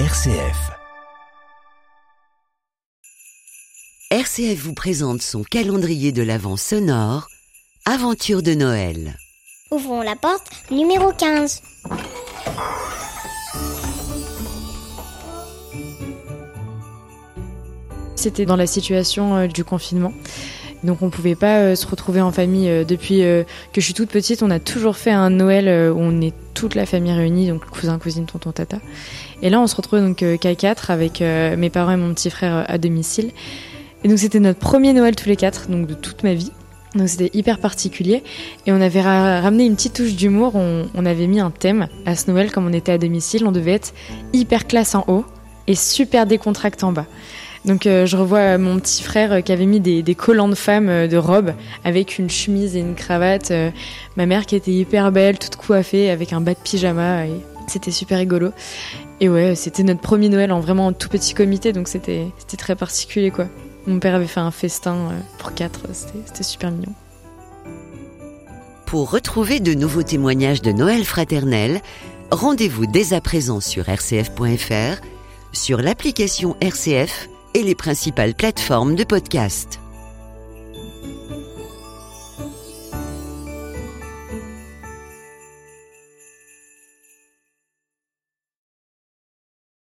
RCF. RCF vous présente son calendrier de l'Avent sonore, Aventure de Noël. Ouvrons la porte numéro 15. C'était dans la situation euh, du confinement. Donc on pouvait pas euh, se retrouver en famille euh, depuis euh, que je suis toute petite. On a toujours fait un Noël où on est toute la famille réunie, donc cousin, cousine, tonton, tata. Et là on se retrouve donc qu'à quatre avec mes parents et mon petit frère à domicile. Et donc c'était notre premier Noël tous les quatre, donc de toute ma vie. Donc c'était hyper particulier. Et on avait ra- ramené une petite touche d'humour. On, on avait mis un thème à ce Noël comme on était à domicile. On devait être hyper classe en haut et super décontracté en bas. Donc euh, je revois mon petit frère euh, qui avait mis des, collants de femme euh, de robe avec une chemise et une cravate. ma mère qui était hyper belle, toute coiffée avec un bas de pyjama. C'était super rigolo. Et ouais, c'était notre premier Noël en vraiment tout petit comité, donc c'était très particulier quoi. Mon père avait fait un festin pour quatre, c'était c'était super mignon. Pour retrouver de nouveaux témoignages de Noël fraternel, rendez-vous dès à présent sur rcf.fr, sur l'application RCF et les principales plateformes de podcast.